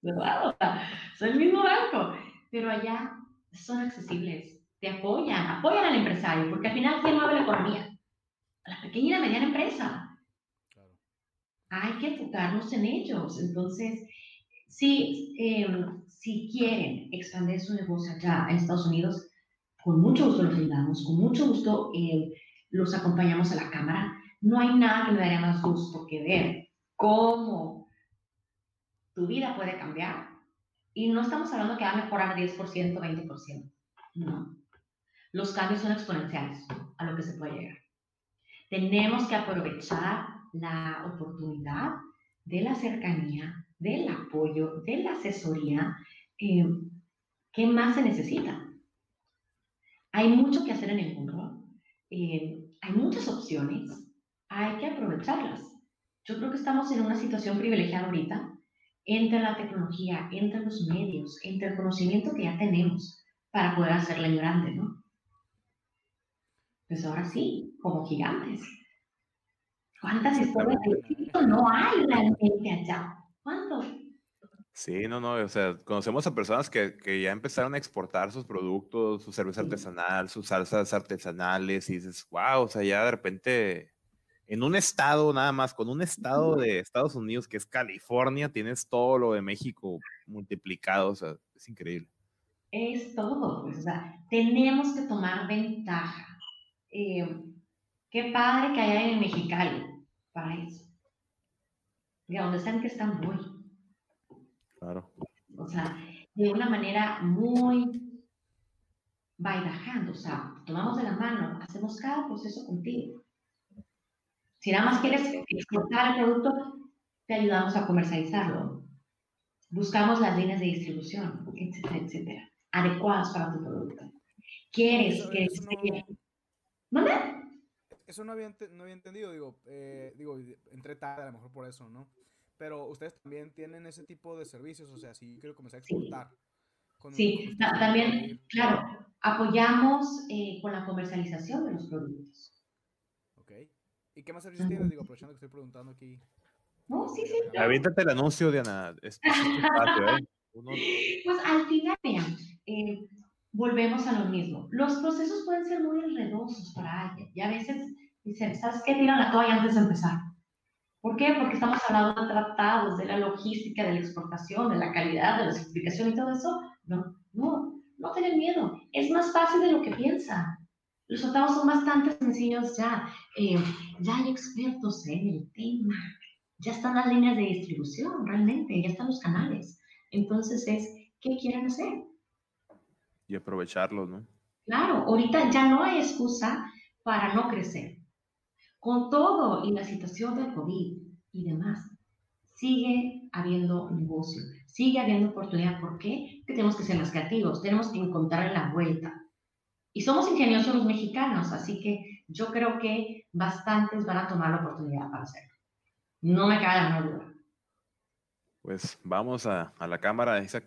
¿verdad? O sea, son el mismo banco, pero allá son accesibles, te apoyan, apoyan al empresario, porque al final, ¿quién mueve la economía? La pequeña y la mediana empresa. Claro. Hay que enfocarnos en ellos. Entonces, si, eh, si quieren expandir su negocio allá en Estados Unidos, con mucho gusto los ayudamos, con mucho gusto eh, los acompañamos a la cámara. No hay nada que me daría más gusto que ver cómo tu vida puede cambiar. Y no estamos hablando que va a mejorar 10%, 20%. No. Los cambios son exponenciales a lo que se puede llegar. Tenemos que aprovechar la oportunidad de la cercanía, del apoyo, de la asesoría. eh, ¿Qué más se necesita? Hay mucho que hacer en el mundo. eh, hay muchas opciones. Hay que aprovecharlas. Yo creo que estamos en una situación privilegiada ahorita entre la tecnología, entre los medios, entre el conocimiento que ya tenemos para poder hacerla en grande, ¿no? Pues ahora sí, como gigantes. ¿Cuántas historias de éxito no hay realmente allá? ¿Cuántos? Sí, no, no, o sea, conocemos a personas que, que ya empezaron a exportar sus productos, su cerveza Sí. artesanal, sus salsas artesanales, y dices, wow, o sea, ya de repente, en un estado nada más, con un estado de Estados Unidos que es California, tienes todo lo de México multiplicado, o sea, es increíble. Es todo, pues, o sea, tenemos que tomar ventaja. Eh, qué padre que haya en Mexicali para eso. Y a donde sean que están, voy. Claro. O sea, de una manera muy bailajando, o sea, tomamos de la mano, hacemos cada proceso contigo. Si nada más quieres exportar el producto, te ayudamos a comercializarlo. Buscamos las líneas de distribución, etcétera, etcétera, adecuadas para tu producto. ¿Quieres Eso- que eso no-. ¿Mande? Eso no había, no había entendido, digo, eh, digo, entré tarde a lo mejor por eso, ¿no? Pero ustedes también tienen ese tipo de servicios, o sea, si yo quiero comenzar a Sí. exportar. con- Sí, con también, claro, apoyamos eh, con la comercialización de los productos. Ok. ¿Y qué más servicios tienes? Digo, aprovechando que estoy preguntando aquí. No, sí, sí, claro. Aviéntate el anuncio, Diana. Es tu ¿eh? (laughs) Uno- Pues al final, vean, eh, volvemos a lo mismo. Los procesos pueden ser muy enredosos para alguien y a veces dicen, ¿sabes qué? Tiran la toalla antes de empezar. ¿Por qué? Porque estamos hablando de tratados, de la logística, de la exportación, de la calidad, de la certificación y todo eso. No, no, no tienen miedo. Es más fácil de lo que piensan. Los tratados son bastante sencillos ya. Eh, ya hay expertos en el tema. Ya están las líneas de distribución, realmente. Ya están los canales. Entonces es, ¿qué quieren hacer? Y aprovecharlo, ¿no? Claro, ahorita ya no hay excusa para no crecer. Con todo y la situación del COVID y demás, sigue habiendo negocio, sigue habiendo oportunidad. ¿Por qué? Porque tenemos que ser más creativos, tenemos que encontrar la vuelta. Y somos ingeniosos los mexicanos, así que yo creo que bastantes van a tomar la oportunidad para hacerlo. No me cae la menor duda. Pues vamos a, a la cámara, Isaac.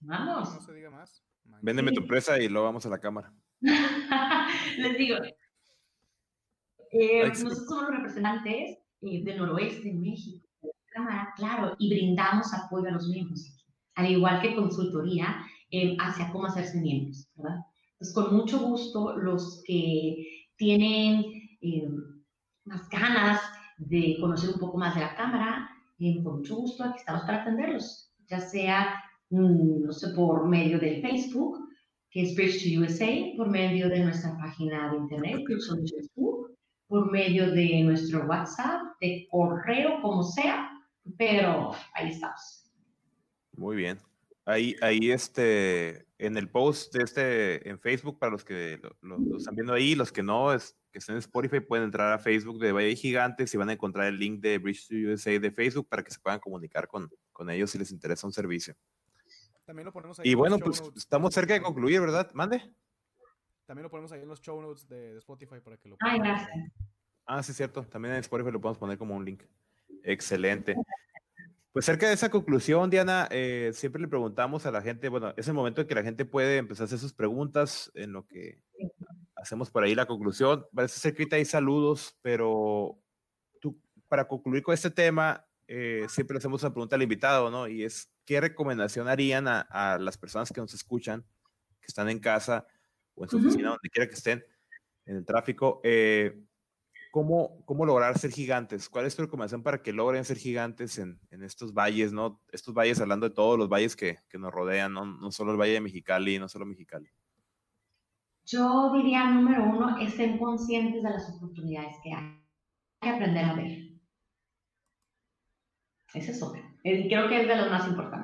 Vamos. No se diga más. Véndeme tu empresa y luego vamos a la cámara. (laughs) Les digo, eh, nosotros somos los representantes eh, del noroeste en México, Cámara, claro, y brindamos apoyo a los miembros, al igual que consultoría eh, hacia cómo hacerse miembros, ¿verdad? Entonces, con mucho gusto, los que tienen más ganas de conocer un poco más de la Cámara, con mucho gusto, aquí estamos para atenderlos, ya sea, no sé, por medio del Facebook, que es Bridge to USA, por medio de nuestra página de internet, que son Facebook, por medio de nuestro WhatsApp, de correo, como sea, pero ahí estamos. Muy bien. Ahí, ahí este, en el post de este, en Facebook, para los que lo, están viendo ahí, los que no, es, que estén en Spotify, pueden entrar a Facebook de Valle Gigantes y van a encontrar el link de Bridge to USA de Facebook para que se puedan comunicar con, con ellos si les interesa un servicio. También lo ponemos ahí y bueno, pues estamos cerca de concluir, ¿verdad? Mande. También lo ponemos ahí en los show notes de, Spotify para que lo Ay, gracias. Ah, sí, cierto. También en Spotify lo podemos poner como un link. Excelente. Pues cerca de esa conclusión, Diana, eh, siempre le preguntamos a la gente, bueno, es el momento en que la gente puede empezar a hacer sus preguntas en lo que hacemos por ahí la conclusión. Parece ser que ahorita hay saludos, pero tú, para concluir con este tema, eh, siempre le hacemos una pregunta al invitado, ¿no? Y es, ¿qué recomendación harían a, a las personas que nos escuchan, que están en casa, o en su oficina, donde quiera que estén, en el tráfico, eh, ¿cómo, ¿cómo lograr ser gigantes? ¿Cuál es tu recomendación para que logren ser gigantes en, en estos valles, ¿no? Estos valles, hablando de todos los valles que, que nos rodean, ¿no? no solo el Valle de Mexicali, no solo Mexicali. Yo diría, número uno, estén conscientes de las oportunidades que hay. Hay que aprender a ver. Ese es otro. Creo que es de los más importantes.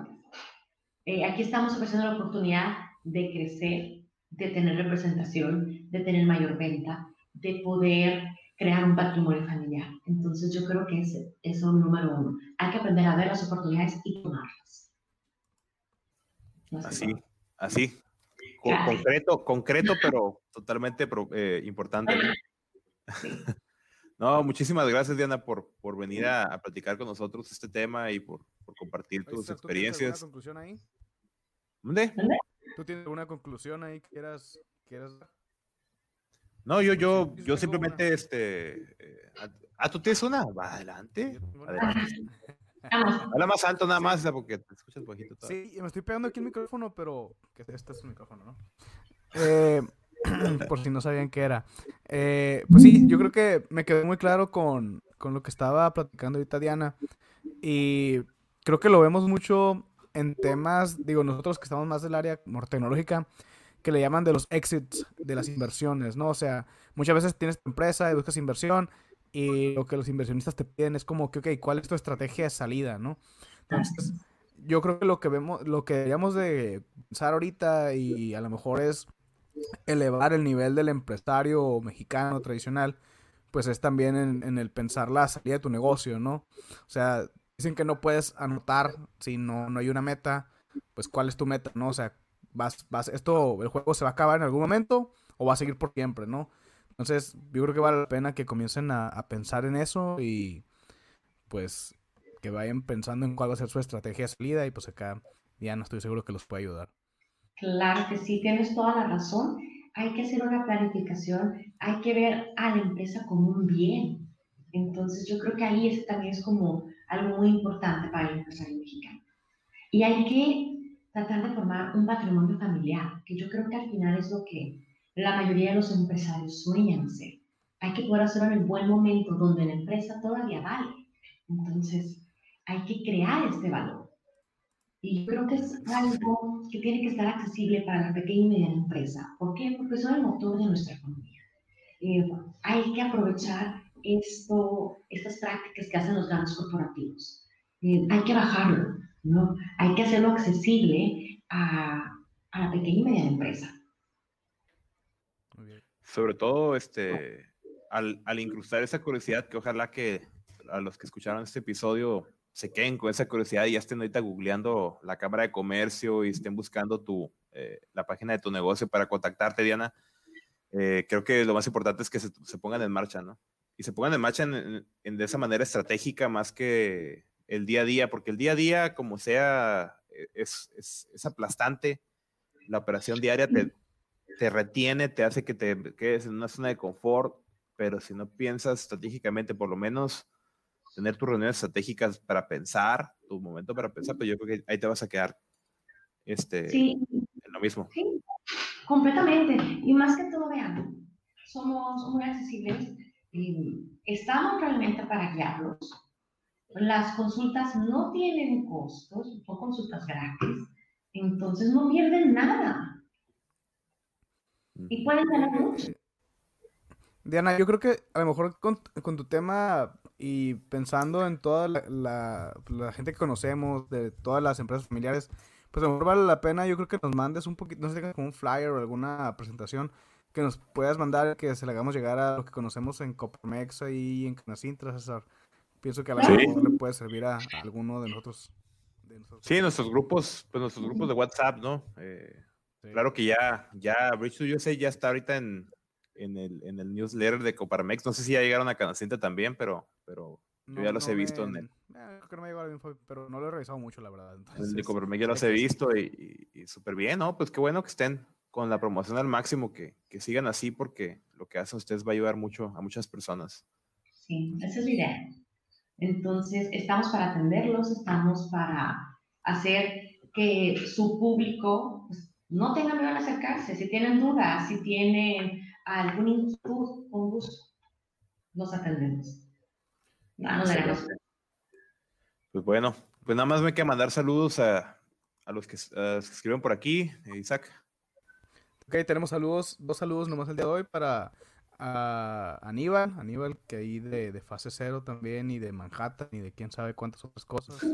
Eh, aquí estamos ofreciendo la oportunidad de crecer, de tener representación, de tener mayor venta, de poder crear un patrimonio familiar. Entonces yo creo que es eso número uno. Hay que aprender a ver las oportunidades y tomarlas. así, así. concreto, concreto, pero totalmente eh, importante. (laughs) no, muchísimas gracias, Diana, por, por venir a, platicar con nosotros este tema y por, por compartir tus experiencias. ¿Tú conclusión ahí? ¿Dónde? ¿Tú tienes alguna conclusión ahí que quieras, No, yo, yo, yo simplemente, este, eh, ah, ¿tú tienes una? Va, adelante. adelante. (laughs) Habla más alto nada más, porque te escuchas bajito. Sí, me estoy pegando aquí el micrófono, pero que este es un micrófono, ¿no? (laughs) Eh, (clears throat) por si no sabían qué era. Eh, pues sí, yo creo que me quedé muy claro con, con lo que estaba platicando ahorita Diana. Y creo que lo vemos mucho en temas, digo, nosotros que estamos más del área tecnológica, que le llaman de los exits de las inversiones, ¿no? O sea, muchas veces tienes tu empresa y buscas inversión y lo que los inversionistas te piden es como que, ok, ¿cuál es tu estrategia de salida, no? Entonces, yo creo que lo que vemos, lo que deberíamos de pensar ahorita y a lo mejor es elevar el nivel del empresario mexicano tradicional, pues es también en, en el pensar la salida de tu negocio, ¿no? O sea, dicen que no puedes anotar si no, no hay una meta, pues cuál es tu meta, ¿no? O sea, vas, vas, esto, el juego se va a acabar en algún momento o va a seguir por siempre, ¿no? Entonces, yo creo que vale la pena que comiencen a, pensar en eso y pues que vayan pensando en cuál va a ser su estrategia de salida y pues acá ya no estoy seguro que los pueda ayudar. Claro que sí, tienes toda la razón. Hay que hacer una planificación, hay que ver a la empresa como un bien. Entonces yo creo que ahí ese también es como algo muy importante para el empresario mexicano. Y hay que tratar de formar un patrimonio familiar, que yo creo que al final es lo que la mayoría de los empresarios sueñan hacer. hay que poder hacerlo en el buen momento donde la empresa todavía vale. Entonces, hay que crear este valor. Y yo creo que es algo que tiene que estar accesible para la pequeña y mediana empresa. ¿Por qué? Porque son el motor de nuestra economía. Eh, hay que aprovechar esto, estas prácticas que hacen los grandes corporativos. Eh, hay que bajarlo, ¿no? Hay que hacerlo accesible a, a la pequeña y mediana empresa. Sobre todo, este, al, al, incrustar esa curiosidad, que ojalá que a los que escucharon este episodio se queden con esa curiosidad y ya estén ahorita googleando la Cámara de Comercio y estén buscando tu, eh, la página de tu negocio para contactarte, Diana. Eh, creo que lo más importante es que se, se, pongan en marcha, ¿no? Y se pongan en marcha en, en, de esa manera estratégica más que el día a día, porque el día a día, como sea, e, es, es, es aplastante. La operación diaria te, te retiene, te hace que te quedes en una zona de confort, pero si no piensas estratégicamente, por lo menos tener tus reuniones estratégicas para pensar, tu momento para pensar, pues yo creo que ahí te vas a quedar este, sí. en lo mismo. Sí, completamente. Y más que todo, vean, somos muy accesibles, estamos realmente para guiarlos. Las consultas no tienen costos, son consultas gratis, entonces no pierden nada. Y pueden ganar mucho. Diana, yo creo que a lo mejor con, con tu tema y pensando en toda la, la, la, gente que conocemos, de todas las empresas familiares, pues a lo mejor vale la pena, yo creo que nos mandes un poquito, no sé, como un flyer o alguna presentación que nos puedas mandar, que se le hagamos llegar a lo que conocemos en Coparmex y en Canacintra, César. Pienso que a lo mejor sí. le puede servir a, a alguno de nosotros, de nosotros. Sí, nuestros grupos, pues nuestros grupos de WhatsApp, ¿no? Eh, sí. Claro que ya, ya Bridge to USA ya está ahorita en, en el, en el newsletter de Coparmex. No sé si ya llegaron a Canacintra también, pero, pero no, yo ya los no he visto me, en el. Eh, creo que no me llegó la info, pero no lo he revisado mucho, la verdad. Entonces, el de Coparmex ya los he visto y, y, y súper bien, ¿no? Pues qué bueno que estén con la promoción al máximo, que, que sigan así, porque lo que hacen ustedes va a ayudar mucho a muchas personas. Sí, esa es la idea. Entonces, estamos para atenderlos, estamos para hacer que su público pues, no tenga miedo a acercarse. Si tienen dudas, si tienen algún inquietud, con gusto, los atendemos. No, no pues bueno, pues nada más me queda mandar saludos a, a los que, a los que escriben por aquí, Isaac. Ok, tenemos saludos, dos saludos nomás el día de hoy para a Aníbal, Aníbal que ahí de, de, fase cero también y de Manhattan y de quién sabe cuántas otras cosas.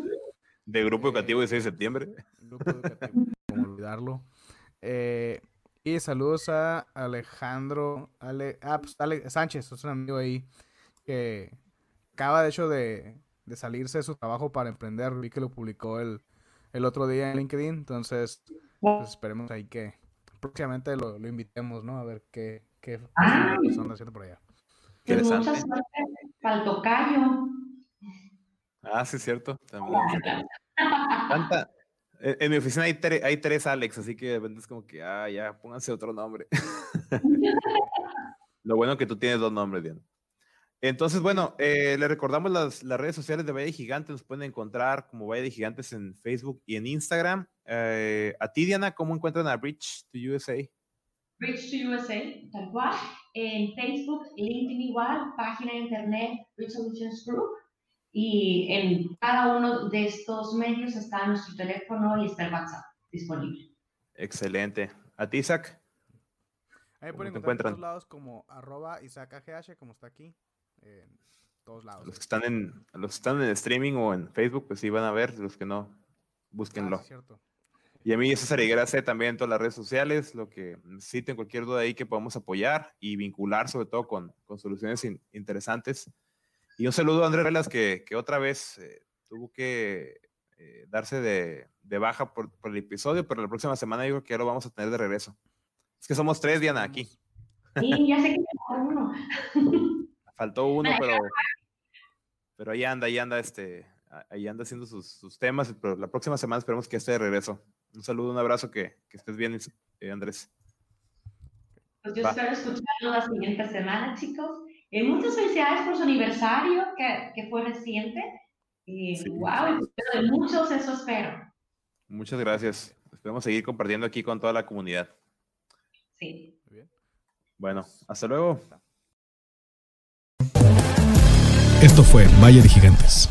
De Grupo Educativo de 6 de septiembre. Grupo Educativo, como olvidarlo. Eh, y saludos a Alejandro Ale, ah, pues Ale, Sánchez, es un amigo ahí que acaba de hecho de, de, salirse de su trabajo para emprender. Vi que lo publicó el, el otro día en LinkedIn, entonces pues esperemos ahí que próximamente lo, lo invitemos, ¿no? A ver qué, qué ah, están haciendo por allá. Pues mucha suerte para el tocayo. Ah, sí, es cierto. También. Tanta, en, en, mi oficina hay, hay, tres Alex, así que de repente es como que, ah, ya, pónganse otro nombre. (laughs) Lo bueno que tú tienes dos nombres, Diana. Entonces, bueno, eh, le recordamos las, las, redes sociales de Valle de Gigantes, nos pueden encontrar como Valle de Gigantes en Facebook y en Instagram. Eh, a ti, Diana, ¿cómo encuentran a Bridge to USA? Bridge to USA, tal cual. En Facebook, LinkedIn igual, página de internet, Bridge Solutions Group. Y en cada uno de estos medios está nuestro teléfono y está el WhatsApp disponible. Excelente. ¿A ti, Isaac? Ahí pueden encontrar en todos lados como arroba Isaac AGH, como está aquí en todos lados. Los que están en, los que están en streaming o en Facebook, pues sí van a ver, los que no, búsquenlo. Ah, cierto. Y a mí César Higuera C también en todas las redes sociales, lo que necesiten, cualquier duda ahí que podamos apoyar y vincular sobre todo con, con soluciones in, interesantes. Y un saludo a Andrés Velas que, que otra vez eh, tuvo que eh, darse de, de baja por, por, el episodio, pero la próxima semana yo creo que ya lo vamos a tener de regreso. Es que somos tres, Diana, aquí. Sí, ya sé que uno. (laughs) Faltó uno, pero, pero ahí anda, ahí anda, este, ahí anda haciendo sus, sus, temas, pero la próxima semana esperemos que esté de regreso. Un saludo, un abrazo, que, que estés bien, eh, Andrés. Pues yo Va. espero escucharlo la siguiente semana, chicos. Eh, muchas felicidades por su aniversario, que, que fue reciente. Y sí. wow, espero de muchos, eso espero. Muchas gracias. Esperamos seguir compartiendo aquí con toda la comunidad. Sí. Muy bien. Bueno, hasta luego. Esto fue Valle de Gigantes.